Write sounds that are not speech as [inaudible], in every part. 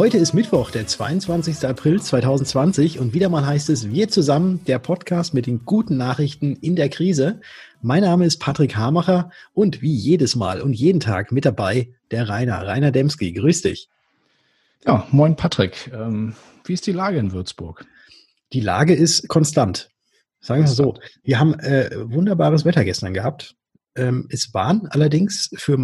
Heute ist Mittwoch, der 22. April 2020 und wieder mal heißt es Wir zusammen, der Podcast mit den guten Nachrichten in der Krise. Mein Name ist Patrick Hamacher und wie jedes Mal und jeden Tag mit dabei der Rainer, Rainer Demski. Grüß dich. Ja, moin Patrick. Ähm, wie ist die Lage in Würzburg? Die Lage ist konstant. Sagen wir so. Wir haben äh, wunderbares Wetter gestern gehabt. Ähm, es waren allerdings für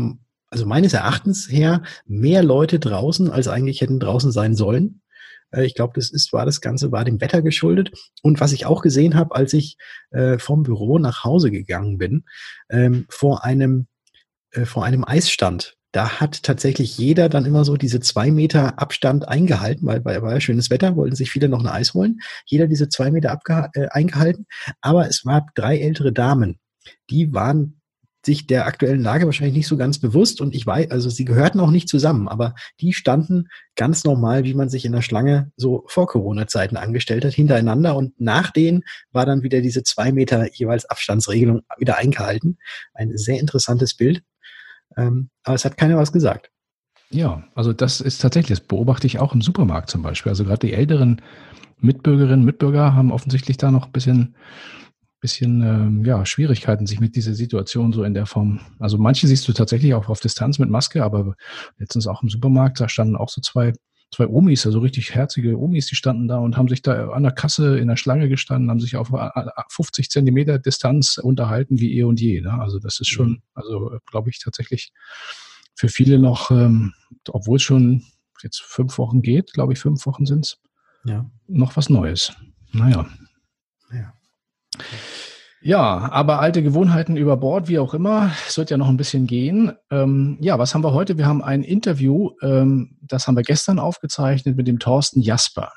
also meines Erachtens her, mehr Leute draußen, als eigentlich hätten draußen sein sollen. Äh, ich glaube, das ist, war das Ganze, war dem Wetter geschuldet. Und was ich auch gesehen habe, als ich äh, vom Büro nach Hause gegangen bin, ähm, vor einem, äh, vor einem Eisstand. Da hat tatsächlich jeder dann immer so diese zwei Meter Abstand eingehalten, weil, weil war ja schönes Wetter, wollten sich viele noch ein Eis holen. Jeder diese zwei Meter äh, eingehalten. Aber es waren drei ältere Damen, die waren sich der aktuellen Lage wahrscheinlich nicht so ganz bewusst und ich weiß, also sie gehörten auch nicht zusammen, aber die standen ganz normal, wie man sich in der Schlange so vor Corona-Zeiten angestellt hat, hintereinander und nach denen war dann wieder diese zwei Meter jeweils Abstandsregelung wieder eingehalten. Ein sehr interessantes Bild, ähm, aber es hat keiner was gesagt. Ja, also das ist tatsächlich, das beobachte ich auch im Supermarkt zum Beispiel. Also gerade die älteren Mitbürgerinnen, Mitbürger haben offensichtlich da noch ein bisschen bisschen ähm, ja, Schwierigkeiten, sich mit dieser Situation so in der Form. Also manche siehst du tatsächlich auch auf Distanz mit Maske, aber letztens auch im Supermarkt, da standen auch so zwei, zwei Omis, also richtig herzige Omis, die standen da und haben sich da an der Kasse in der Schlange gestanden, haben sich auf 50 Zentimeter Distanz unterhalten wie eh und je. Ne? Also das ist schon, mhm. also glaube ich tatsächlich für viele noch, ähm, obwohl es schon jetzt fünf Wochen geht, glaube ich, fünf Wochen sind es, ja. noch was Neues. Naja. Ja. Aber alte Gewohnheiten über Bord, wie auch immer. Es wird ja noch ein bisschen gehen. Ähm, ja, was haben wir heute? Wir haben ein Interview, ähm, das haben wir gestern aufgezeichnet mit dem Thorsten Jasper.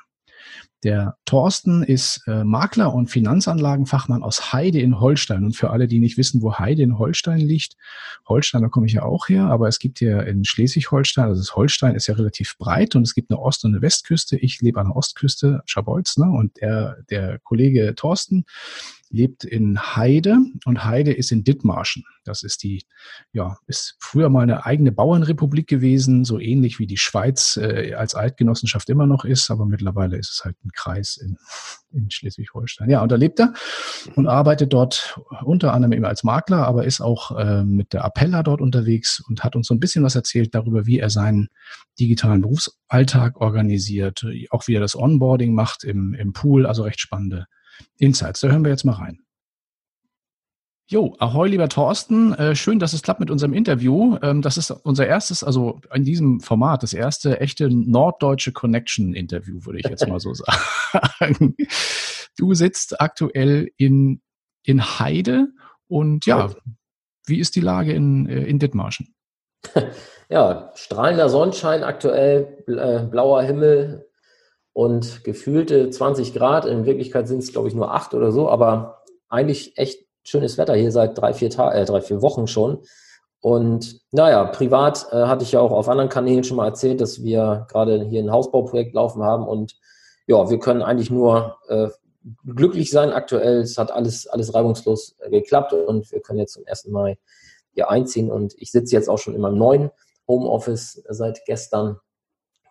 Der Thorsten ist äh, Makler und Finanzanlagenfachmann aus Heide in Holstein. Und für alle, die nicht wissen, wo Heide in Holstein liegt, Holstein, da komme ich ja auch her, aber es gibt ja in Schleswig-Holstein, also das Holstein ist ja relativ breit und es gibt eine Ost- und eine Westküste. Ich lebe an der Ostküste, Schabolz, ne? und der, der Kollege Thorsten lebt in Heide und Heide ist in Dithmarschen. Das ist die, ja, ist früher mal eine eigene Bauernrepublik gewesen, so ähnlich wie die Schweiz äh, als Eidgenossenschaft immer noch ist, aber mittlerweile ist es halt ein Kreis in, in Schleswig-Holstein. Ja, und da lebt er und arbeitet dort unter anderem eben als Makler, aber ist auch äh, mit der Appella dort unterwegs und hat uns so ein bisschen was erzählt darüber, wie er seinen digitalen Berufsalltag organisiert, auch wie er das Onboarding macht im, im Pool, also recht spannende Insights. Da hören wir jetzt mal rein. Jo, ahoi, lieber Thorsten. Äh, schön, dass es klappt mit unserem Interview. Ähm, das ist unser erstes, also in diesem Format, das erste echte norddeutsche Connection-Interview, würde ich jetzt mal so [laughs] sagen. Du sitzt aktuell in, in Heide und ja, wie ist die Lage in, äh, in Dithmarschen? [laughs] Ja, strahlender Sonnenschein aktuell, äh, blauer Himmel, und gefühlte 20 Grad. In Wirklichkeit sind es, glaube ich, nur acht oder so, aber eigentlich echt schönes Wetter hier seit drei, vier Tagen, äh, drei, vier Wochen schon. Und naja, privat äh, hatte ich ja auch auf anderen Kanälen schon mal erzählt, dass wir gerade hier ein Hausbauprojekt laufen haben und ja, wir können eigentlich nur äh, glücklich sein aktuell. Es hat alles, alles reibungslos äh, geklappt und wir können jetzt zum ersten Mal hier einziehen und ich sitze jetzt auch schon in meinem neuen Homeoffice seit gestern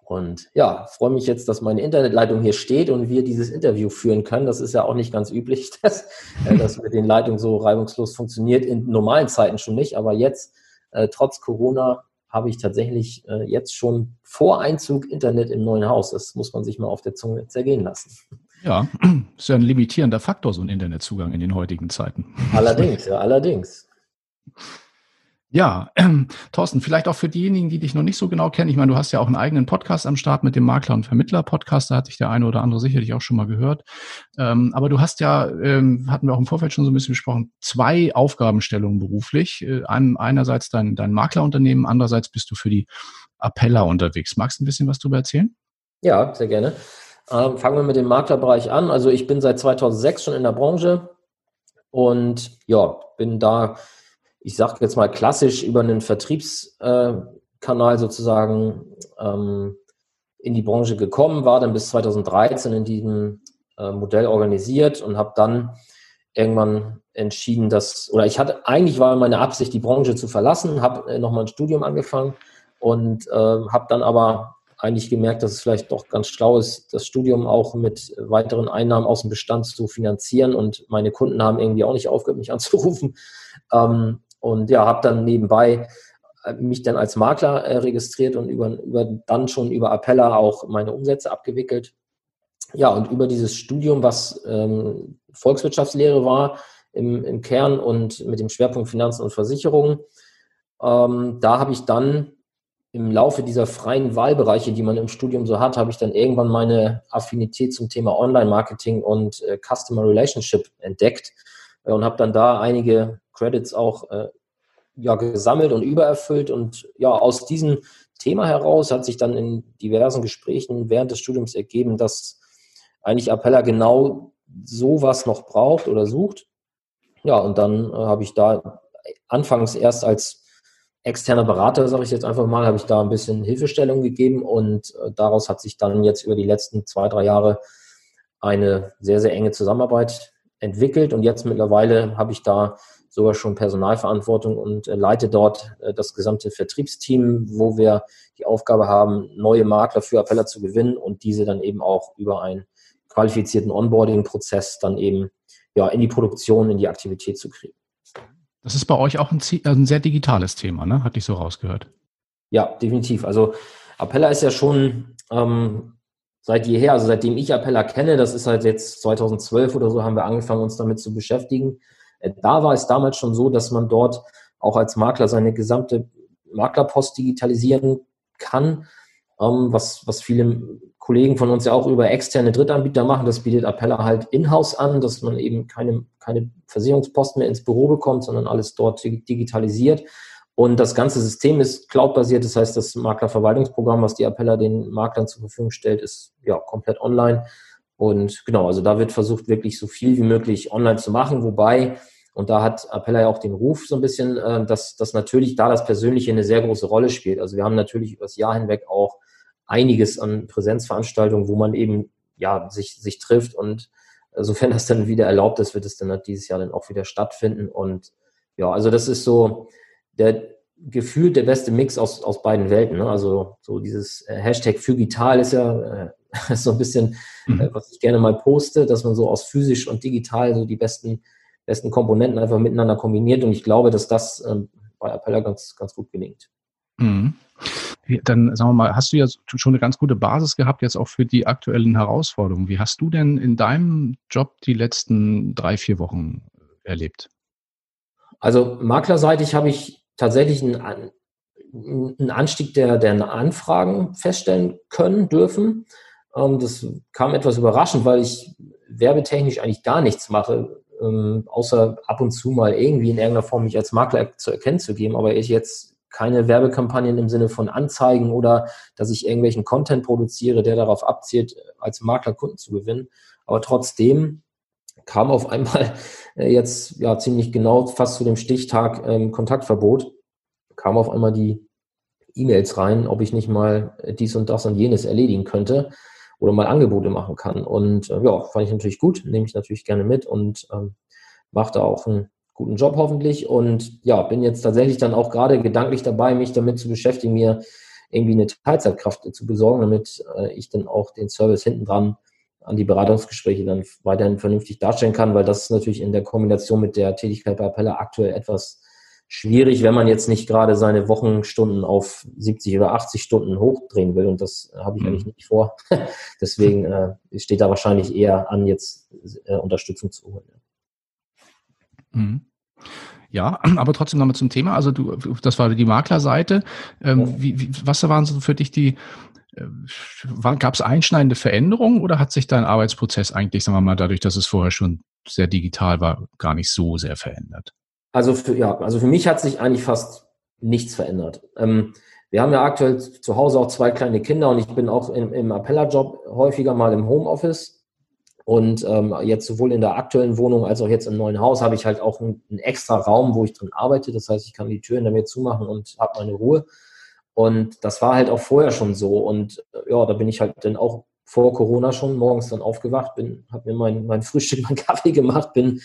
und ja, freue mich jetzt, dass meine Internetleitung hier steht und wir dieses Interview führen können. Das ist ja auch nicht ganz üblich, [laughs] dass äh, das mit den Leitungen so reibungslos funktioniert. In normalen Zeiten schon nicht, aber jetzt, äh, trotz Corona, habe ich tatsächlich äh, jetzt schon vor Einzug Internet im neuen Haus. Das muss man sich mal auf der Zunge zergehen lassen. Ja, [clears throat] ist ja ein limitierender Faktor, so ein Internetzugang in den heutigen Zeiten. Allerdings, ja, allerdings. Ja, ähm, Thorsten, vielleicht auch für diejenigen, die dich noch nicht so genau kennen. Ich meine, du hast ja auch einen eigenen Podcast am Start mit dem Makler- und Vermittler-Podcast. Da hatte ich der eine oder andere sicherlich auch schon mal gehört. Ähm, aber du hast ja, ähm, hatten wir auch im Vorfeld schon so ein bisschen besprochen, zwei Aufgabenstellungen beruflich. Äh, einerseits dein, dein Maklerunternehmen, andererseits bist du für die Appella unterwegs. Magst du ein bisschen was darüber erzählen? Ja, sehr gerne. Ähm, fangen wir mit dem Maklerbereich an. Also ich bin seit 2006 schon in der Branche und ja, bin da ich sage jetzt mal klassisch über einen Vertriebskanal sozusagen ähm, in die Branche gekommen, war dann bis 2013 in diesem äh, Modell organisiert und habe dann irgendwann entschieden, dass, oder ich hatte, eigentlich war meine Absicht, die Branche zu verlassen, habe äh, nochmal ein Studium angefangen und äh, habe dann aber eigentlich gemerkt, dass es vielleicht doch ganz schlau ist, das Studium auch mit weiteren Einnahmen aus dem Bestand zu finanzieren. Und meine Kunden haben irgendwie auch nicht aufgehört, mich anzurufen. Ähm, und ja, habe dann nebenbei äh, mich dann als Makler äh, registriert und über, über, dann schon über Appella auch meine Umsätze abgewickelt. Ja, und über dieses Studium, was ähm, Volkswirtschaftslehre war im, im Kern und mit dem Schwerpunkt Finanzen und Versicherungen, ähm, da habe ich dann im Laufe dieser freien Wahlbereiche, die man im Studium so hat, habe ich dann irgendwann meine Affinität zum Thema Online-Marketing und äh, Customer Relationship entdeckt äh, und habe dann da einige Credits auch äh, ja, gesammelt und übererfüllt. Und ja, aus diesem Thema heraus hat sich dann in diversen Gesprächen während des Studiums ergeben, dass eigentlich Appella genau sowas noch braucht oder sucht. Ja, und dann äh, habe ich da anfangs erst als externer Berater, sage ich jetzt einfach mal, habe ich da ein bisschen Hilfestellung gegeben und äh, daraus hat sich dann jetzt über die letzten zwei, drei Jahre eine sehr, sehr enge Zusammenarbeit entwickelt und jetzt mittlerweile habe ich da sogar schon Personalverantwortung und äh, leite dort äh, das gesamte Vertriebsteam, wo wir die Aufgabe haben, neue Makler für Appella zu gewinnen und diese dann eben auch über einen qualifizierten Onboarding-Prozess dann eben ja, in die Produktion, in die Aktivität zu kriegen. Das ist bei euch auch ein, ein sehr digitales Thema, ne? Hatte ich so rausgehört. Ja, definitiv. Also Appella ist ja schon ähm, seit jeher, also seitdem ich Appella kenne, das ist halt jetzt 2012 oder so, haben wir angefangen, uns damit zu beschäftigen. Äh, da war es damals schon so, dass man dort auch als Makler seine gesamte Maklerpost digitalisieren kann, ähm, was, was viele Kollegen von uns ja auch über externe Drittanbieter machen. Das bietet Appella halt in-house an, dass man eben keine, keine Versicherungspost mehr ins Büro bekommt, sondern alles dort digitalisiert. Und das ganze System ist cloudbasiert, das heißt, das Maklerverwaltungsprogramm, was die Appella den Maklern zur Verfügung stellt, ist ja komplett online. Und genau, also da wird versucht, wirklich so viel wie möglich online zu machen, wobei, und da hat Appella ja auch den Ruf so ein bisschen, äh, dass, dass natürlich da das Persönliche eine sehr große Rolle spielt. Also wir haben natürlich über das Jahr hinweg auch einiges an Präsenzveranstaltungen, wo man eben ja sich, sich trifft und sofern das dann wieder erlaubt ist, wird es dann halt dieses Jahr dann auch wieder stattfinden. Und ja, also das ist so der gefühlt der beste Mix aus, aus beiden Welten. Ne? Also so dieses äh, Hashtag für digital ist ja äh, [laughs] so ein bisschen, mhm. äh, was ich gerne mal poste, dass man so aus physisch und digital so die besten, besten Komponenten einfach miteinander kombiniert. Und ich glaube, dass das ähm, bei Appella ganz, ganz gut gelingt. Mhm. Dann sagen wir mal, hast du ja schon eine ganz gute Basis gehabt jetzt auch für die aktuellen Herausforderungen. Wie hast du denn in deinem Job die letzten drei, vier Wochen erlebt? Also maklerseitig habe ich tatsächlich einen, einen Anstieg der, der Anfragen feststellen können, dürfen. Ähm, das kam etwas überraschend, weil ich werbetechnisch eigentlich gar nichts mache, ähm, außer ab und zu mal irgendwie in irgendeiner Form mich als Makler zu erkennen zu geben. Aber ich jetzt keine Werbekampagnen im Sinne von Anzeigen oder dass ich irgendwelchen Content produziere, der darauf abzielt, als Makler Kunden zu gewinnen. Aber trotzdem kam auf einmal äh, jetzt ja ziemlich genau fast zu dem Stichtag ähm, Kontaktverbot, kam auf einmal die E-Mails rein, ob ich nicht mal dies und das und jenes erledigen könnte oder mal Angebote machen kann. Und äh, ja, fand ich natürlich gut, nehme ich natürlich gerne mit und ähm, mache da auch ein guten Job hoffentlich und ja, bin jetzt tatsächlich dann auch gerade gedanklich dabei, mich damit zu beschäftigen, mir irgendwie eine Teilzeitkraft zu besorgen, damit äh, ich dann auch den Service hinten dran an die Beratungsgespräche dann weiterhin vernünftig darstellen kann, weil das ist natürlich in der Kombination mit der Tätigkeit bei Appella aktuell etwas schwierig, wenn man jetzt nicht gerade seine Wochenstunden auf 70 oder 80 Stunden hochdrehen will. Und das habe ich mhm. eigentlich nicht vor. [laughs] Deswegen äh, steht da wahrscheinlich eher an, jetzt äh, Unterstützung zu holen. Mhm. Ja, [clears throat] aber trotzdem nochmal zum Thema. Also du, das war die Maklerseite. Ähm, ja. wie, wie, was waren so für dich die, äh, gab es einschneidende Veränderungen oder hat sich dein Arbeitsprozess eigentlich, sagen wir mal, dadurch, dass es vorher schon sehr digital war, gar nicht so sehr verändert? Also für, ja, also für mich hat sich eigentlich fast nichts verändert. Ähm, wir haben ja aktuell zu Hause auch zwei kleine Kinder und ich bin auch im, im Appellerjob häufiger mal im Homeoffice. Und ähm, jetzt sowohl in der aktuellen Wohnung als auch jetzt im neuen Haus habe ich halt auch einen, einen extra Raum, wo ich drin arbeite. Das heißt, ich kann die Türen damit zumachen und habe meine Ruhe. Und das war halt auch vorher schon so. Und äh, ja, da bin ich halt dann auch vor Corona schon morgens dann aufgewacht, bin, habe mir mein, mein Frühstück, [laughs] mein Kaffee gemacht, bin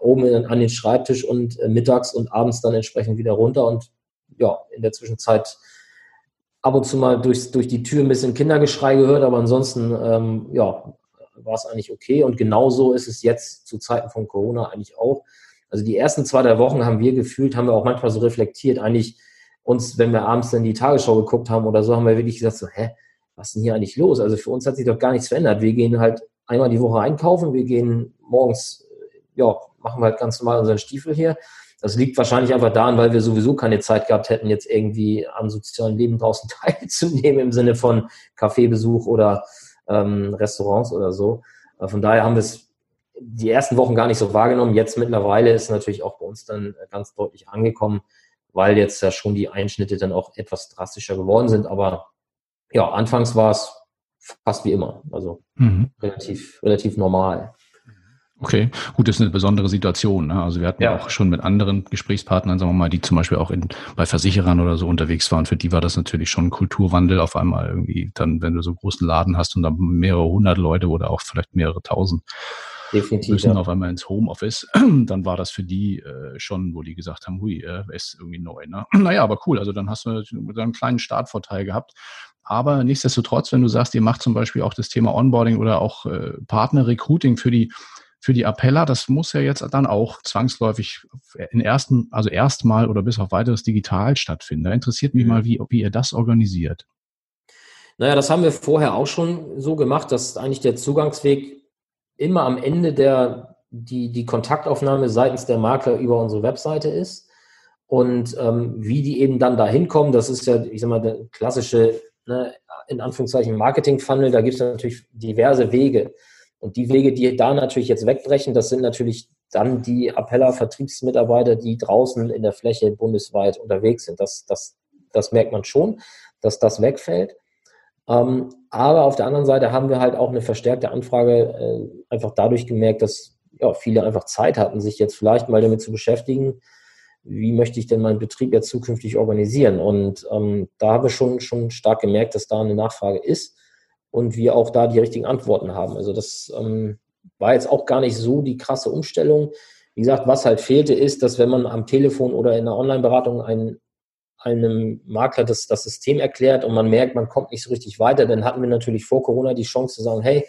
oben in, an den Schreibtisch und äh, mittags und abends dann entsprechend wieder runter. Und ja, in der Zwischenzeit ab und zu mal durch, durch die Tür ein bisschen Kindergeschrei gehört, aber ansonsten, ähm, ja, war es eigentlich okay. Und genauso ist es jetzt zu Zeiten von Corona eigentlich auch. Also die ersten zwei, drei Wochen haben wir gefühlt, haben wir auch manchmal so reflektiert, eigentlich uns, wenn wir abends dann die Tagesschau geguckt haben oder so, haben wir wirklich gesagt so, hä, was ist denn hier eigentlich los? Also für uns hat sich doch gar nichts verändert. Wir gehen halt einmal die Woche einkaufen, wir gehen morgens, ja, machen wir halt ganz normal unseren Stiefel hier. Das liegt wahrscheinlich einfach daran, weil wir sowieso keine Zeit gehabt hätten, jetzt irgendwie am sozialen Leben draußen [laughs] teilzunehmen im Sinne von Kaffeebesuch oder ähm, Restaurants oder so. Äh, von daher haben wir es die ersten Wochen gar nicht so wahrgenommen. Jetzt mittlerweile ist natürlich auch bei uns dann ganz deutlich angekommen, weil jetzt ja schon die Einschnitte dann auch etwas drastischer geworden sind. Aber ja, anfangs war es fast wie immer. Also mhm. relativ, relativ normal. Okay, gut, das ist eine besondere Situation. Ne? Also wir hatten ja. auch schon mit anderen Gesprächspartnern, sagen wir mal, die zum Beispiel auch in, bei Versicherern oder so unterwegs waren. Für die war das natürlich schon ein Kulturwandel auf einmal irgendwie. Dann, wenn du so einen großen Laden hast und dann mehrere hundert Leute oder auch vielleicht mehrere tausend Definitiv, müssen ja. auf einmal ins Homeoffice, [clears throat] dann war das für die äh, schon, wo die gesagt haben, hui, äh, ist irgendwie neu. Ne? [clears throat] Naja, aber cool. Also dann hast du einen kleinen Startvorteil gehabt. Aber nichtsdestotrotz, wenn du sagst, ihr macht zum Beispiel auch das Thema Onboarding oder auch äh, Partner-Recruiting für die für die Appella, das muss ja jetzt dann auch zwangsläufig in ersten, also erstmal oder bis auf weiteres digital stattfinden. Da interessiert mich mhm. mal, wie, wie ihr das organisiert. Naja, das haben wir vorher auch schon so gemacht, dass eigentlich der Zugangsweg immer am Ende der, die, die Kontaktaufnahme seitens der Makler über unsere Webseite ist. Und ähm, wie die eben dann da hinkommen, das ist ja, ich sag mal, der klassische, ne, in Anführungszeichen Marketing-Funnel, da gibt es natürlich diverse Wege. Und die Wege, die da natürlich jetzt wegbrechen, das sind natürlich dann die Appella-Vertriebsmitarbeiter, die draußen in der Fläche bundesweit unterwegs sind. Das, das, das merkt man schon, dass das wegfällt. Ähm, aber auf der anderen Seite haben wir halt auch eine verstärkte Anfrage äh, einfach dadurch gemerkt, dass ja, viele einfach Zeit hatten, sich jetzt vielleicht mal damit zu beschäftigen, wie möchte ich denn meinen Betrieb jetzt zukünftig organisieren. Und ähm, da habe ich schon, schon stark gemerkt, dass da eine Nachfrage ist und wir auch da die richtigen Antworten haben. Also das ähm, war jetzt auch gar nicht so die krasse Umstellung. Wie gesagt, was halt fehlte, ist, dass wenn man am Telefon oder in der Online-Beratung einen, einem Makler das, das System erklärt und man merkt, man kommt nicht so richtig weiter, dann hatten wir natürlich vor Corona die Chance zu sagen, hey,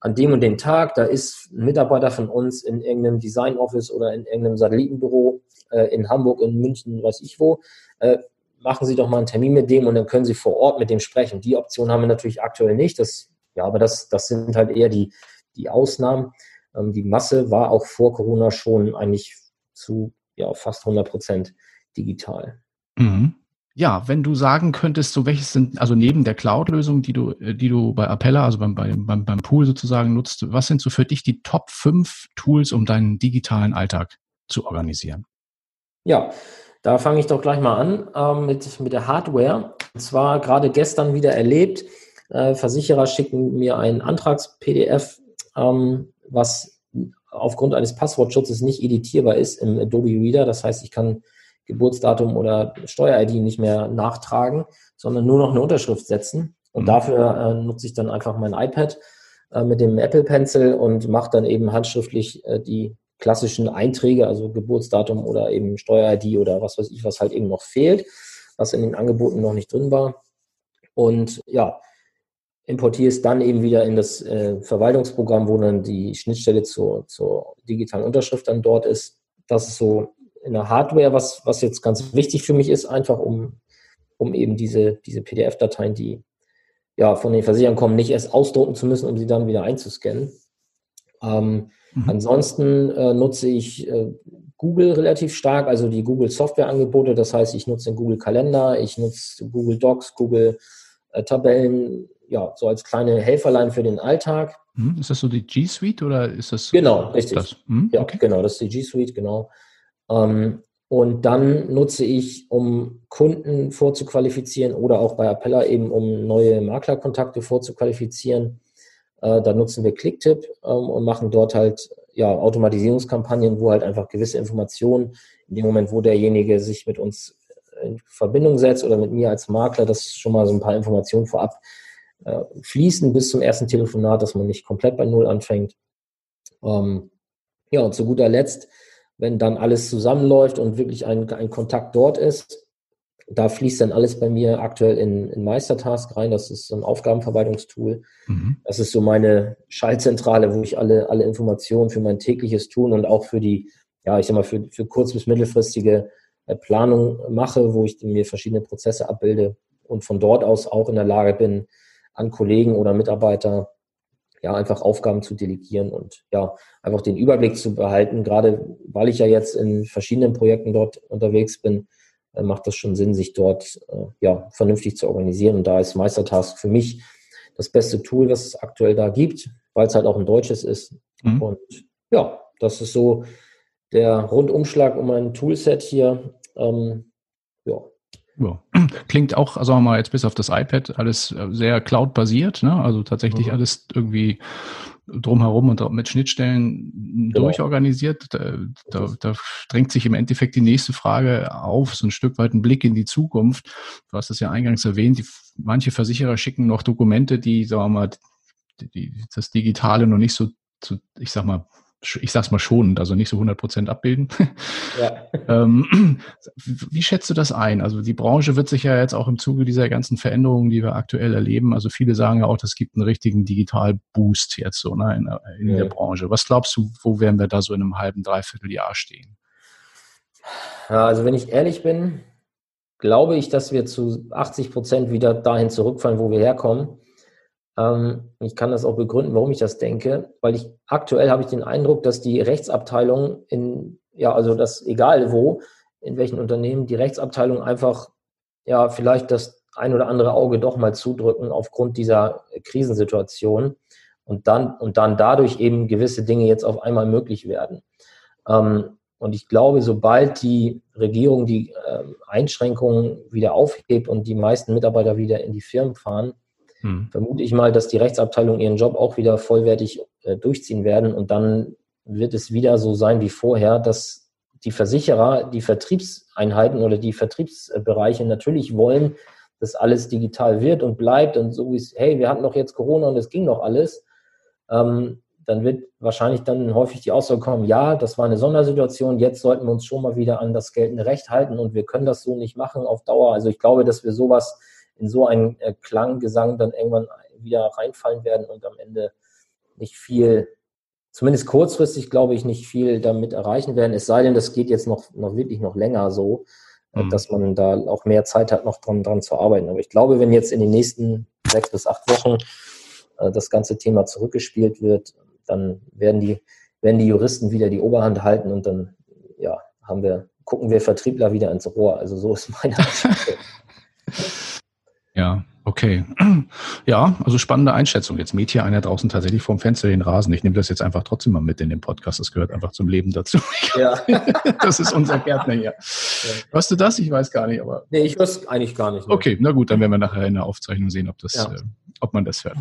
an dem und dem Tag, da ist ein Mitarbeiter von uns in irgendeinem Design Office oder in irgendeinem Satellitenbüro äh, in Hamburg, in München, weiß ich wo. Äh, machen Sie doch mal einen Termin mit dem und dann können Sie vor Ort mit dem sprechen. Die Option haben wir natürlich aktuell nicht. Das, ja, aber das, das sind halt eher die, die Ausnahmen. Ähm, die Masse war auch vor Corona schon eigentlich zu ja, fast 100 Prozent digital. Mhm. Ja, wenn du sagen könntest, so welches sind, also neben der Cloud-Lösung, die du, äh, die du bei Appella, also beim, beim, beim Pool sozusagen nutzt, was sind so für dich die Top 5 Tools, um deinen digitalen Alltag zu organisieren? Ja, da fange ich doch gleich mal an ähm, mit, mit der Hardware. Und zwar gerade gestern wieder erlebt, äh, Versicherer schicken mir ein Antrags-PDF, ähm, was aufgrund eines Passwortschutzes nicht editierbar ist im Adobe Reader. Das heißt, ich kann Geburtsdatum oder Steuer-ID nicht mehr nachtragen, sondern nur noch eine Unterschrift setzen. Und mhm. dafür äh, nutze ich dann einfach mein iPad äh, mit dem Apple Pencil und mache dann eben handschriftlich äh, die klassischen Einträge, also Geburtsdatum oder eben Steuer-ID oder was weiß ich, was halt eben noch fehlt, was in den Angeboten noch nicht drin war. Und ja, importiere es dann eben wieder in das äh, Verwaltungsprogramm, wo dann die Schnittstelle zur, zur digitalen Unterschrift dann dort ist. Das ist so in der Hardware, was, was jetzt ganz wichtig für mich ist, einfach um, um eben diese, diese PDF-Dateien, die ja von den Versicherern kommen, nicht erst ausdrucken zu müssen, um sie dann wieder einzuscannen. Ähm, Mhm. Ansonsten äh, nutze ich äh, Google relativ stark, also die Google Softwareangebote. Das heißt, ich nutze den Google Kalender, ich nutze Google Docs, Google äh, Tabellen, ja, so als kleine Helferlein für den Alltag. Mhm. Ist das so die G Suite oder ist das? Genau, richtig. Das? Mhm. Ja, okay. genau, das ist die G Suite, genau. Ähm, und dann nutze ich, um Kunden vorzuqualifizieren oder auch bei Appella eben, um neue Maklerkontakte vorzuqualifizieren, äh, da nutzen wir Clicktip ähm, und machen dort halt ja, Automatisierungskampagnen, wo halt einfach gewisse Informationen in dem Moment, wo derjenige sich mit uns in Verbindung setzt oder mit mir als Makler, dass schon mal so ein paar Informationen vorab äh, fließen bis zum ersten Telefonat, dass man nicht komplett bei Null anfängt. Ähm, ja, und zu guter Letzt, wenn dann alles zusammenläuft und wirklich ein, ein Kontakt dort ist, da fließt dann alles bei mir aktuell in, in Meistertask rein. Das ist so ein Aufgabenverwaltungstool. Mhm. Das ist so meine Schaltzentrale, wo ich alle, alle Informationen für mein tägliches Tun und auch für die, ja, ich sag mal, für, für kurz- bis mittelfristige äh, Planung mache, wo ich mir verschiedene Prozesse abbilde und von dort aus auch in der Lage bin, an Kollegen oder Mitarbeiter ja einfach Aufgaben zu delegieren und ja einfach den Überblick zu behalten. Gerade weil ich ja jetzt in verschiedenen Projekten dort unterwegs bin, macht das schon Sinn, sich dort äh, ja, vernünftig zu organisieren. Und da ist Meistertask für mich das beste Tool, was es aktuell da gibt, weil es halt auch ein deutsches ist. Mhm. Und ja, das ist so der Rundumschlag um mein Toolset hier. Ähm, ja. Ja. [clears throat] Klingt auch, sagen wir mal, jetzt bis auf das iPad alles äh, sehr cloud-basiert, ne? Also tatsächlich mhm. alles irgendwie drumherum und mit Schnittstellen genau. durchorganisiert. Da, da, da, drängt sich im Endeffekt die nächste Frage auf, so ein Stück weit ein Blick in die Zukunft. Du hast es ja eingangs erwähnt, die, manche Versicherer schicken noch Dokumente, die, sagen wir mal, die, die, das Digitale noch nicht so, zu, ich sag mal, ich sag's mal schonend, also nicht so 100 Prozent abbilden. Ja. [laughs] ähm, wie schätzt du das ein? Also die Branche wird sich ja jetzt auch im Zuge dieser ganzen Veränderungen, die wir aktuell erleben, also viele sagen ja auch, es gibt einen richtigen Digital-Boost jetzt so ne, in, in ja. der Branche. Was glaubst du, wo werden wir da so in einem halben, dreiviertel Jahr stehen? Ja, also wenn ich ehrlich bin, glaube ich, dass wir zu 80 Prozent wieder dahin zurückfallen, wo wir herkommen. Ähm, ich kann das auch begründen, warum ich das denke, weil ich aktuell habe ich den Eindruck, dass die Rechtsabteilung in, ja, also das egal wo, in welchen Unternehmen, die Rechtsabteilung einfach, ja, vielleicht das ein oder andere Auge doch mal zudrücken aufgrund dieser Krisensituation und dann, und dann dadurch eben gewisse Dinge jetzt auf einmal möglich werden. Ähm, und ich glaube, sobald die Regierung die äh, Einschränkungen wieder aufhebt und die meisten Mitarbeiter wieder in die Firmen fahren, hm. vermute ich mal, dass die Rechtsabteilung ihren Job auch wieder vollwertig äh, durchziehen werden und dann wird es wieder so sein wie vorher, dass die Versicherer, die Vertriebseinheiten oder die Vertriebsbereiche natürlich wollen, dass alles digital wird und bleibt und so wie es, hey, wir hatten doch jetzt Corona und es ging doch alles, ähm, dann wird wahrscheinlich dann häufig die Aussage kommen, ja, das war eine Sondersituation, jetzt sollten wir uns schon mal wieder an das geltende Recht halten und wir können das so nicht machen auf Dauer. Also ich glaube, dass wir sowas in so einen äh, Klanggesang dann irgendwann wieder reinfallen werden und am Ende nicht viel, zumindest kurzfristig glaube ich, nicht viel damit erreichen werden. Es sei denn, das geht jetzt noch, noch wirklich noch länger so, äh, mhm. dass man da auch mehr Zeit hat, noch dran, dran zu arbeiten. Aber ich glaube, wenn jetzt in den nächsten sechs bis acht Wochen äh, das ganze Thema zurückgespielt wird, dann werden die, werden die Juristen wieder die Oberhand halten und dann, ja, haben wir, gucken wir Vertriebler wieder ins Rohr. Also so ist meine [laughs] Einschätzung. Ja, okay. [clears throat] Ja, also spannende Einschätzung. Jetzt mäht hier einer draußen tatsächlich vorm Fenster den Rasen. Ich nehme das jetzt einfach trotzdem mal mit in den Podcast. Das gehört einfach zum Leben dazu. [laughs] Ja. [laughs] das ist unser Gärtner hier. Ja. Hörst du das? Ich weiß gar nicht, aber. Nee, ich höre es eigentlich gar nicht. Mehr. Okay, na gut, dann werden wir nachher in der Aufzeichnung sehen, ob das, ja. äh, ob man das hört.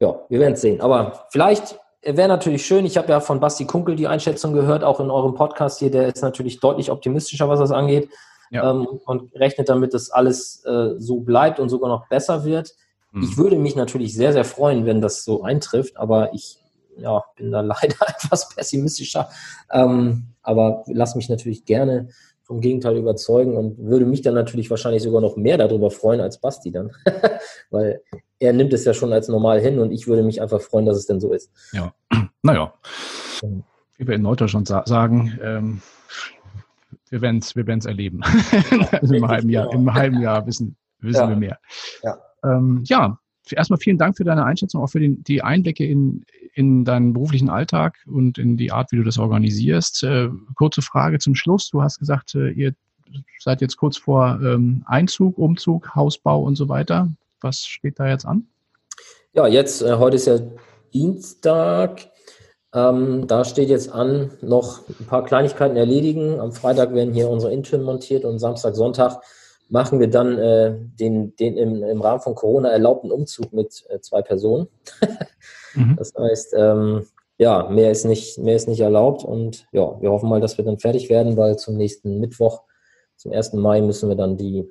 Ja, wir werden es sehen. Aber vielleicht wäre natürlich schön, ich habe ja von Basti Kunkel die Einschätzung gehört, auch in eurem Podcast hier, der ist natürlich deutlich optimistischer, was das angeht ja. ähm, und rechnet damit, dass alles äh, so bleibt und sogar noch besser wird. Hm. Ich würde mich natürlich sehr, sehr freuen, wenn das so eintrifft, aber ich ja, bin da [laughs] leider etwas pessimistischer. Ähm, aber lass mich natürlich gerne vom Gegenteil überzeugen und würde mich dann natürlich wahrscheinlich sogar noch mehr darüber freuen als Basti dann. [laughs] Weil er nimmt es ja schon als normal hin und ich würde mich einfach freuen, dass es denn so ist. Ja, [clears throat] naja. Wie wir in Norddeutschland sagen, ähm, wir werden es wir werden's erleben. also [laughs] Im halben Jahr, im halben Jahr wissen, wissen ja. wir mehr. Ja. Ähm, ja, erstmal vielen Dank für deine Einschätzung, auch für den, die Einblicke in, in deinen beruflichen Alltag und in die Art, wie du das organisierst. Äh, kurze Frage zum Schluss. Du hast gesagt, äh, ihr seid jetzt kurz vor ähm, Einzug, Umzug, Hausbau und so weiter. Was steht da jetzt an? Ja, jetzt, äh, heute ist ja Dienstag. Ähm, da steht jetzt an, noch ein paar Kleinigkeiten erledigen. Am Freitag werden hier unsere Intune montiert und Samstag, Sonntag machen wir dann äh, den, den im, im, Rahmen von Corona erlaubten Umzug mit äh, zwei Personen. [laughs] mhm. Das heißt, ähm, ja, mehr ist, nicht, mehr ist nicht erlaubt und ja, wir hoffen mal, dass wir dann fertig werden, weil zum nächsten Mittwoch, zum 1. Mai, müssen wir dann die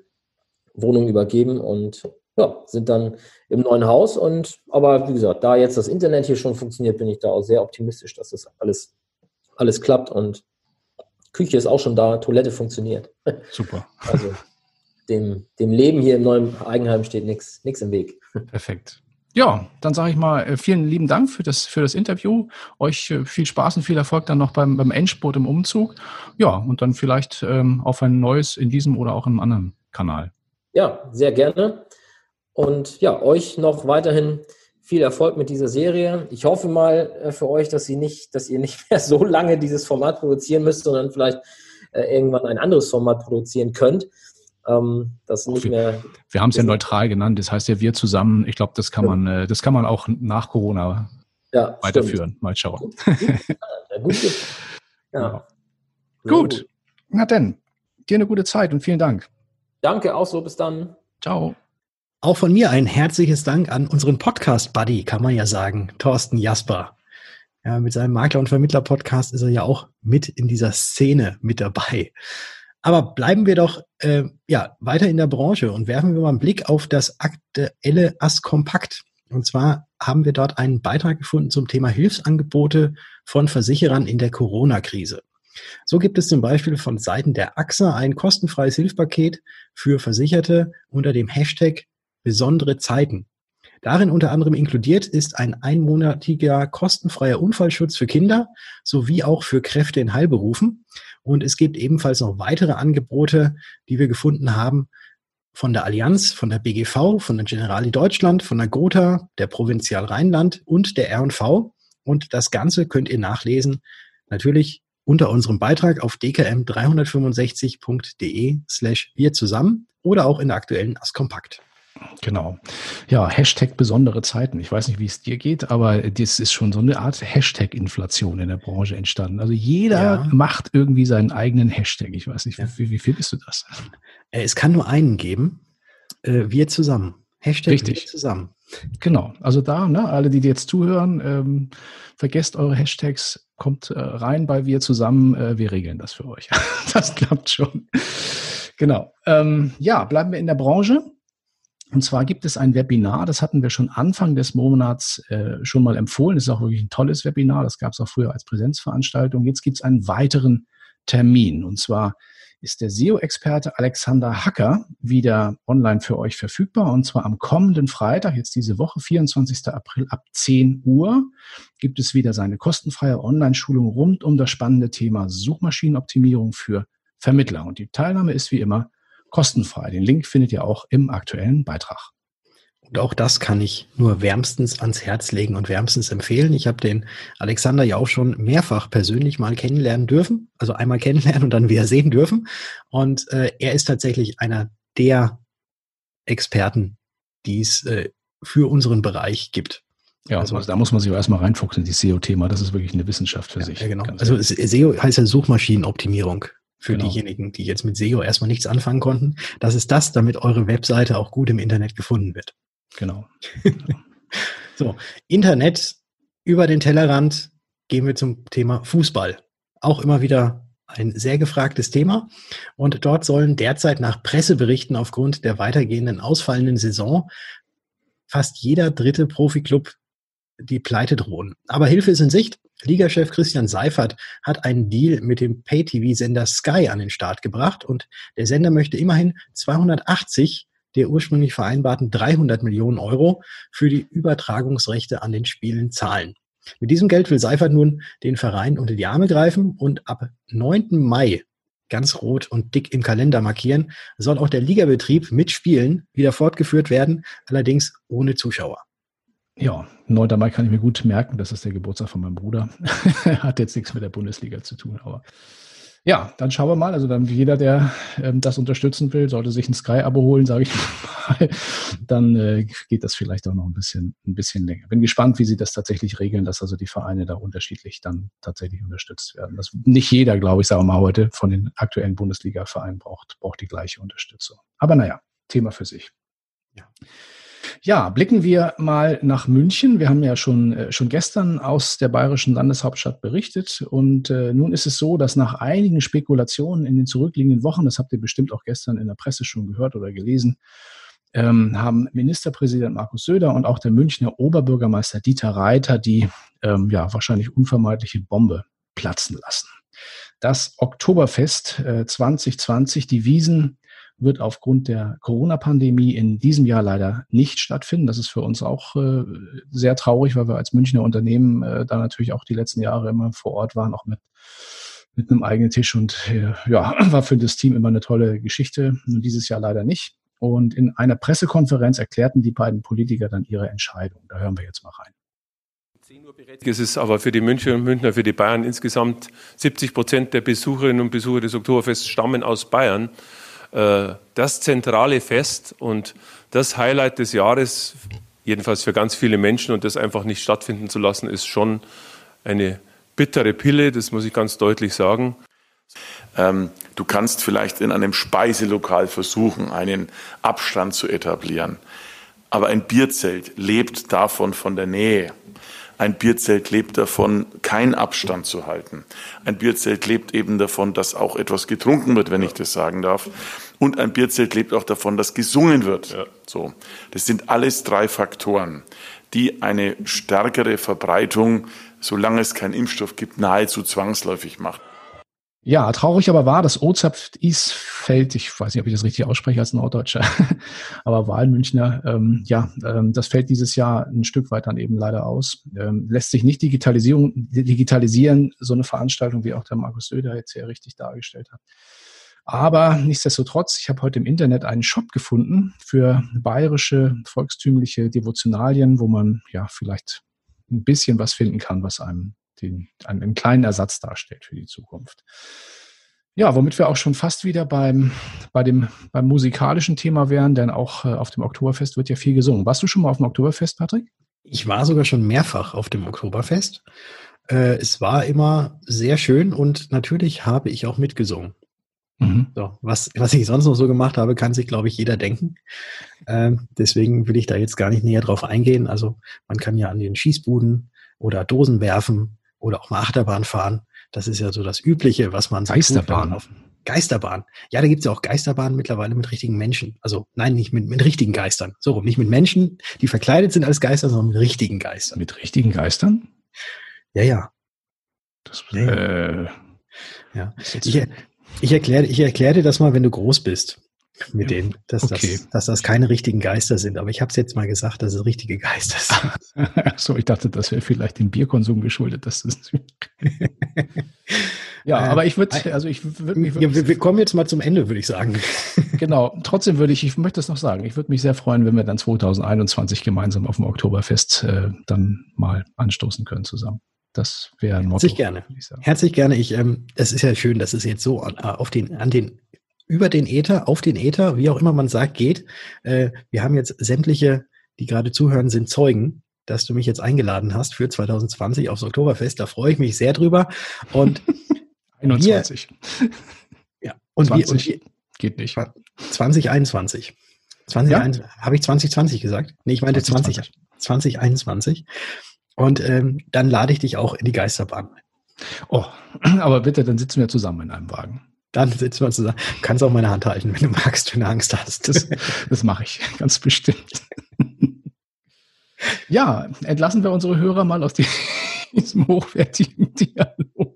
Wohnung übergeben und ja, sind dann im neuen Haus und aber wie gesagt, da jetzt das Internet hier schon funktioniert, bin ich da auch sehr optimistisch, dass das alles, alles klappt und Küche ist auch schon da, Toilette funktioniert. Super. [laughs] Also dem, dem Leben hier im neuen Eigenheim steht nichts im Weg. Perfekt. Ja, dann sage ich mal äh, vielen lieben Dank für das, für das Interview. Euch äh, viel Spaß und viel Erfolg dann noch beim, beim Endspurt im Umzug. Ja, und dann vielleicht ähm, auf ein neues in diesem oder auch in einem anderen Kanal. Ja, sehr gerne. Und ja, euch noch weiterhin viel Erfolg mit dieser Serie. Ich hoffe mal äh, für euch, dass, ihr nicht, dass ihr nicht [laughs] mehr so lange dieses Format produzieren müsst, sondern vielleicht äh, irgendwann ein anderes Format produzieren könnt. Ähm, das nicht wir, mehr. Wir haben es ja neutral genannt. Das heißt ja wir zusammen. Ich glaube, das kann ja. man, äh, das kann man auch nach Corona ja, weiterführen. Stimmt. Mal schauen. Ja, gut. Ja. [laughs] Gut. Na denn, dir eine gute Zeit und vielen Dank. Danke, auch so. Bis dann. Ciao. Auch von mir ein herzliches Dank an unseren Podcast-Buddy, kann man ja sagen, Thorsten Jasper. Ja, mit seinem Makler- und Vermittler-Podcast ist er ja auch mit in dieser Szene mit dabei. Aber bleiben wir doch äh, ja, weiter in der Branche und werfen wir mal einen Blick auf das aktuelle AS Kompakt. Und zwar haben wir dort einen Beitrag gefunden zum Thema Hilfsangebote von Versicherern in der Corona-Krise. So gibt es zum Beispiel von Seiten der AXA ein kostenfreies Hilfspaket für Versicherte unter dem Hashtag besondere Zeiten. Darin unter anderem inkludiert ist ein einmonatiger kostenfreier Unfallschutz für Kinder sowie auch für Kräfte in Heilberufen. Und es gibt ebenfalls noch weitere Angebote, die wir gefunden haben von der Allianz, von der BGV, von der Generali Deutschland, von der Gotha, der Provinzial Rheinland und der R&V. Und das Ganze könnt ihr nachlesen, natürlich unter unserem Beitrag auf dkm365.de slash wir zusammen oder auch in der aktuellen AS Kompakt. Genau. Ja, Hashtag besondere Zeiten. Ich weiß nicht, wie es dir geht, aber das ist schon so eine Art Hashtag-Inflation in der Branche entstanden. Also jeder ja. macht irgendwie seinen eigenen Hashtag. Ich weiß nicht, wie, wie findest du das? Äh, es kann nur einen geben. Äh, wir zusammen. Hashtag Richtig. wir zusammen. Genau. Also da, ne, alle, die jetzt zuhören, ähm, vergesst eure Hashtags, kommt äh, rein bei wir zusammen. Äh, wir regeln das für euch. [laughs] das klappt schon. Genau. Ähm, ja, bleiben wir in der Branche. Und zwar gibt es ein Webinar, das hatten wir schon Anfang des Monats äh, schon mal empfohlen. Das ist auch wirklich ein tolles Webinar. Das gab es auch früher als Präsenzveranstaltung. Jetzt gibt es einen weiteren Termin. Und zwar ist der SEO-Experte Alexander Hacker wieder online für euch verfügbar. Und zwar am kommenden Freitag, jetzt diese Woche, 24. April ab 10 Uhr, gibt es wieder seine kostenfreie Online-Schulung rund um das spannende Thema Suchmaschinenoptimierung für Vermittler. Und die Teilnahme ist wie immer kostenfrei. Den Link findet ihr auch im aktuellen Beitrag. Und auch das kann ich nur wärmstens ans Herz legen und wärmstens empfehlen. Ich habe den Alexander ja auch schon mehrfach persönlich mal kennenlernen dürfen. Also einmal [laughs] kennenlernen und dann wieder sehen dürfen. Und äh, er ist tatsächlich einer der Experten, die es äh, für unseren Bereich gibt. Ja, also, also da muss man sich erstmal reinfuchsen, die SEO-Thema. Das ist wirklich eine Wissenschaft für ja, sich. Ja, genau. Also SEO heißt ja Suchmaschinenoptimierung für genau. diejenigen, die jetzt mit SEO erstmal nichts anfangen konnten. Das ist das, damit eure Webseite auch gut im Internet gefunden wird. Genau. [laughs] so, Internet über den Tellerrand gehen wir zum Thema Fußball. Auch immer wieder ein sehr gefragtes Thema. Und dort sollen derzeit nach Presseberichten aufgrund der weitergehenden ausfallenden Saison fast jeder dritte Profiklub die Pleite drohen. Aber Hilfe ist in Sicht. Ligachef Christian Seifert hat einen Deal mit dem Pay-TV-Sender Sky an den Start gebracht und der Sender möchte immerhin 280 der ursprünglich vereinbarten 300 Millionen Euro für die Übertragungsrechte an den Spielen zahlen. Mit diesem Geld will Seifert nun den Verein unter die Arme greifen und ab 9. Mai ganz rot und dick im Kalender markieren, soll auch der Ligabetrieb mit Spielen wieder fortgeführt werden, allerdings ohne Zuschauer. Ja, 9. Mai kann ich mir gut merken, das ist der Geburtstag von meinem Bruder. [laughs] Hat jetzt nichts mit der Bundesliga zu tun, aber ja, dann schauen wir mal. Also dann jeder, der ähm, das unterstützen will, sollte sich ein Sky-Abo holen, sage ich [laughs] mal. Dann äh, geht das vielleicht auch noch ein bisschen, ein bisschen länger. Bin gespannt, wie sie das tatsächlich regeln, dass also die Vereine da unterschiedlich dann tatsächlich unterstützt werden. Das nicht jeder, glaube ich, sagen wir mal heute, von den aktuellen Bundesliga-Vereinen braucht, braucht die gleiche Unterstützung. Aber naja, Thema für sich. Ja. Ja, blicken wir mal nach München. Wir haben ja schon, äh, schon gestern aus der bayerischen Landeshauptstadt berichtet. Und äh, nun ist es so, dass nach einigen Spekulationen in den zurückliegenden Wochen, das habt ihr bestimmt auch gestern in der Presse schon gehört oder gelesen, ähm, haben Ministerpräsident Markus Söder und auch der Münchner Oberbürgermeister Dieter Reiter die ähm, ja, wahrscheinlich unvermeidliche Bombe platzen lassen. Das Oktoberfest äh, 2020, die Wiesen wird aufgrund der Corona-Pandemie in diesem Jahr leider nicht stattfinden. Das ist für uns auch äh, sehr traurig, weil wir als Münchner Unternehmen äh, da natürlich auch die letzten Jahre immer vor Ort waren, auch mit mit einem eigenen Tisch und äh, ja, [clears throat] war für das Team immer eine tolle Geschichte. Nur dieses Jahr leider nicht. Und in einer Pressekonferenz erklärten die beiden Politiker dann ihre Entscheidung. Da hören wir jetzt mal rein. Es ist aber für die Münchner und Münchner, für die Bayern insgesamt 70 Prozent der Besucherinnen und Besucher des Oktoberfests stammen aus Bayern. Äh, das zentrale Fest und das Highlight des Jahres, jedenfalls für ganz viele Menschen, und das einfach nicht stattfinden zu lassen, ist schon eine bittere Pille, das muss ich ganz deutlich sagen. Ähm, du kannst vielleicht in einem Speiselokal versuchen, einen Abstand zu etablieren. Aber ein Bierzelt lebt davon von der Nähe. Ein Bierzelt lebt davon, keinen Abstand zu halten. Ein Bierzelt lebt eben davon, dass auch etwas getrunken wird, wenn ich das sagen darf. Und ein Bierzelt lebt auch davon, dass gesungen wird. Ja. So. Das sind alles drei Faktoren, die eine stärkere Verbreitung, solange es keinen Impfstoff gibt, nahezu zwangsläufig machen. Ja, traurig aber war, das Ozapft Isfeld, ich weiß nicht, ob ich das richtig ausspreche als Norddeutscher, [laughs] aber Wahlmünchner, ähm, ja, ähm, das fällt dieses Jahr ein Stück weit dann eben leider aus. Ähm, lässt sich nicht Digitalisierung, digitalisieren, so eine Veranstaltung, wie auch der Markus Söder jetzt sehr richtig dargestellt hat. Aber nichtsdestotrotz, ich habe heute im Internet einen Shop gefunden für bayerische volkstümliche Devotionalien, wo man ja vielleicht ein bisschen was finden kann, was einem den, einen kleinen Ersatz darstellt für die Zukunft. Ja, womit wir auch schon fast wieder beim, bei dem, beim musikalischen Thema wären, denn auch äh, auf dem Oktoberfest wird ja viel gesungen. Warst du schon mal auf dem Oktoberfest, Patrick? Ich war sogar schon mehrfach auf dem Oktoberfest. Äh, es war immer sehr schön und natürlich habe ich auch mitgesungen. Mhm. So, was, was ich sonst noch so gemacht habe, kann sich, glaube ich, jeder denken. Ähm, deswegen will ich da jetzt gar nicht näher drauf eingehen. Also man kann ja an den Schießbuden oder Dosen werfen oder auch mal Achterbahn fahren. Das ist ja so das Übliche, was man so Geisterbahn. Tut, auf Geisterbahn. Ja, da gibt es ja auch Geisterbahnen mittlerweile mit richtigen Menschen. Also nein, nicht mit, mit richtigen Geistern. So rum. Nicht mit Menschen, die verkleidet sind als Geister, sondern mit richtigen Geistern. Mit richtigen Geistern? Ja, ja. Das, ja, ja. Äh, ja. Ich, ich erkläre ich erklär dir das mal, wenn du groß bist mit denen, dass, okay. das, dass das keine richtigen Geister sind. Aber ich habe es jetzt mal gesagt, dass es richtige Geister sind. [laughs] so, ich dachte, das wäre vielleicht dem Bierkonsum geschuldet. Dass das [laughs] ja, äh, aber ich würde, also ich würde mich. Ja, wir, wir, kommen jetzt mal zum Ende, würde ich sagen. [laughs] genau. Trotzdem würde ich, ich möchte es noch sagen, ich würde mich sehr freuen, wenn wir dann 2021 gemeinsam auf dem Oktoberfest äh, dann mal anstoßen können zusammen. Das wäre ein Motto. Herzlich gerne. Herzlich gerne. Ich, ähm, es ist ja schön, dass es jetzt so an, äh, auf den, an den über den Äther, auf den Äther, wie auch immer man sagt, geht. Äh, wir haben jetzt sämtliche, die gerade zuhören, sind Zeugen, dass du mich jetzt eingeladen hast für 2020 aufs Oktoberfest. Da freue ich mich sehr drüber. Und 21. [laughs] Wir, ja, und 20 wir, und wir, geht nicht. 2021. 2021 ja? habe ich 2020 gesagt? Nee, ich meinte 20, 2021. Und ähm, dann lade ich dich auch in die Geisterbahn. Oh, [clears throat] aber bitte, dann sitzen wir zusammen in einem Wagen. Dann sitzen wir zusammen. Du kannst auch meine Hand halten, wenn du magst, wenn du Angst hast. Das, [laughs] das mache ich, ganz bestimmt. [laughs] Ja, entlassen wir unsere Hörer mal aus [laughs] diesem hochwertigen Dialog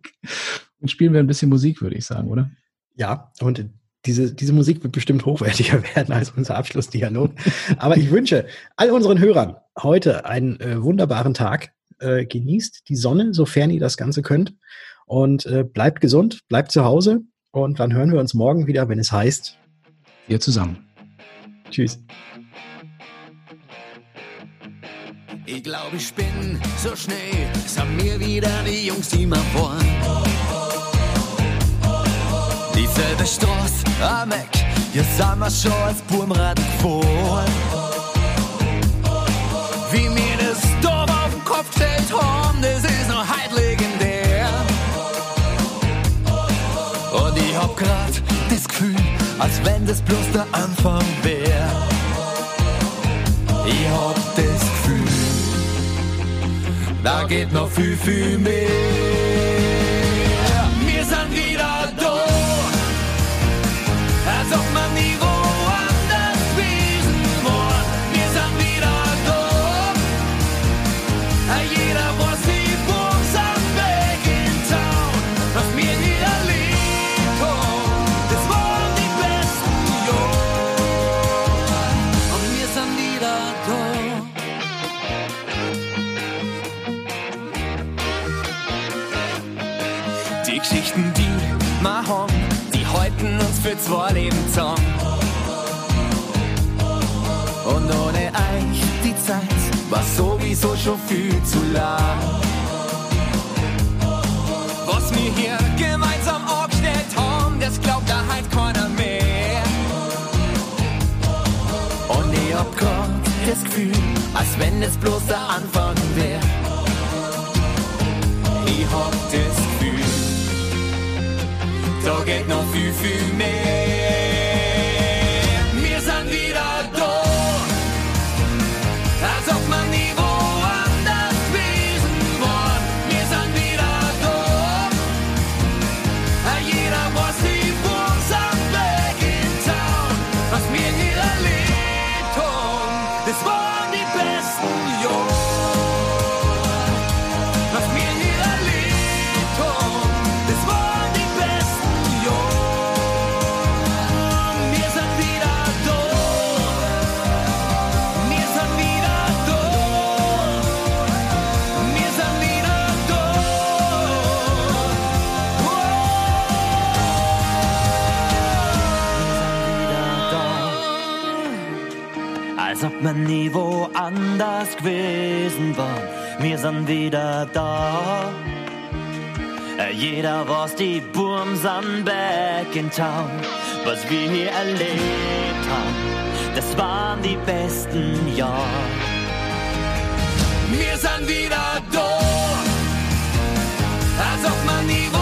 und spielen wir ein bisschen Musik, würde ich sagen, oder? Ja, und diese, diese Musik wird bestimmt hochwertiger werden als unser Abschlussdialog. Aber ich wünsche all unseren Hörern heute einen äh, wunderbaren Tag. Äh, genießt die Sonne, sofern ihr das Ganze könnt. Und äh, bleibt gesund, bleibt zu Hause. Und dann hören wir uns morgen wieder, wenn es heißt. Wir zusammen. Tschüss. Ich glaube, ich bin so schnell, es haben mir wieder die Jungs, die mal vor. Dieselbe Straße am Eck, hier sind wir schon als Burmrad gefahren. Wie mir das Dorf auf den Kopf stellt grad das Gefühl, als wenn das bloß der Anfang wär. Ich hab das Gefühl, da geht noch viel, viel mehr. Für zwei Leben zusammen. Und ohne euch die Zeit war sowieso schon viel zu lang. Was wir hier gemeinsam aufgestellt haben, das glaubt da halt keiner mehr. Und ich hab grad das Gefühl, als wenn es bloß der Anfang wär. Ich hab Gefühl, da geht noch viel, viel mehr. als ob man nie woanders gewesen war. Wir sind wieder da. Äh, jeder was die Burms an back in town. Was wir hier erlebt haben, das waren die besten Jahre. Wir sind wieder da, als ob man nie woanders